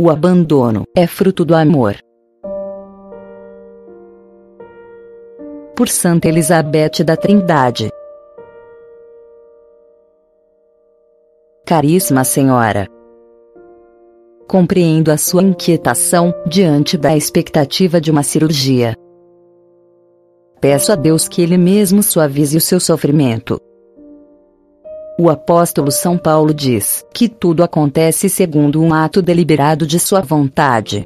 O abandono é fruto do amor. Por Santa Elizabeth da Trindade. Caríssima Senhora, compreendo a sua inquietação diante da expectativa de uma cirurgia. Peço a Deus que Ele mesmo suavize o seu sofrimento. O apóstolo São Paulo diz que tudo acontece segundo um ato deliberado de sua vontade.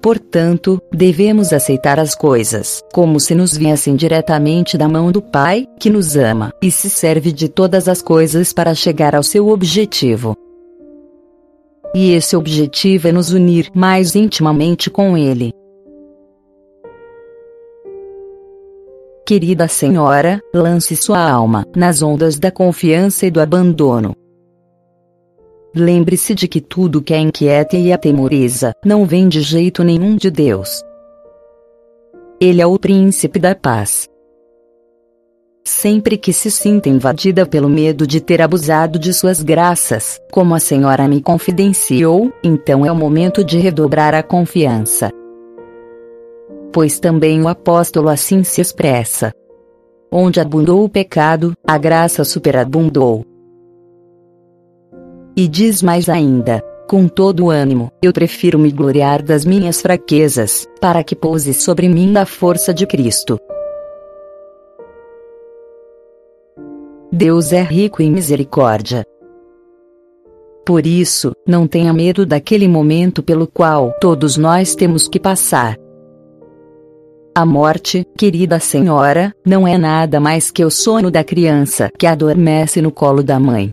Portanto, devemos aceitar as coisas como se nos viessem diretamente da mão do Pai, que nos ama e se serve de todas as coisas para chegar ao seu objetivo. E esse objetivo é nos unir mais intimamente com Ele. Querida Senhora, lance sua alma nas ondas da confiança e do abandono. Lembre-se de que tudo que a inquieta e atemoriza não vem de jeito nenhum de Deus. Ele é o príncipe da paz. Sempre que se sinta invadida pelo medo de ter abusado de suas graças, como a senhora me confidenciou, então é o momento de redobrar a confiança. Pois também o apóstolo assim se expressa. Onde abundou o pecado, a graça superabundou. E diz mais ainda: com todo o ânimo, eu prefiro me gloriar das minhas fraquezas, para que pouse sobre mim a força de Cristo. Deus é rico em misericórdia. Por isso, não tenha medo daquele momento pelo qual todos nós temos que passar. A morte, querida Senhora, não é nada mais que o sono da criança que adormece no colo da mãe.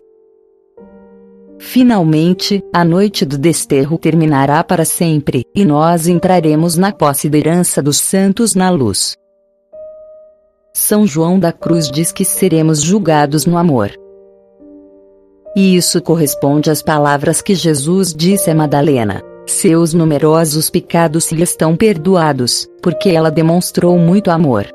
Finalmente, a noite do desterro terminará para sempre, e nós entraremos na posse da herança dos santos na luz. São João da Cruz diz que seremos julgados no amor. E isso corresponde às palavras que Jesus disse a Madalena: Seus numerosos pecados lhe estão perdoados, porque ela demonstrou muito amor.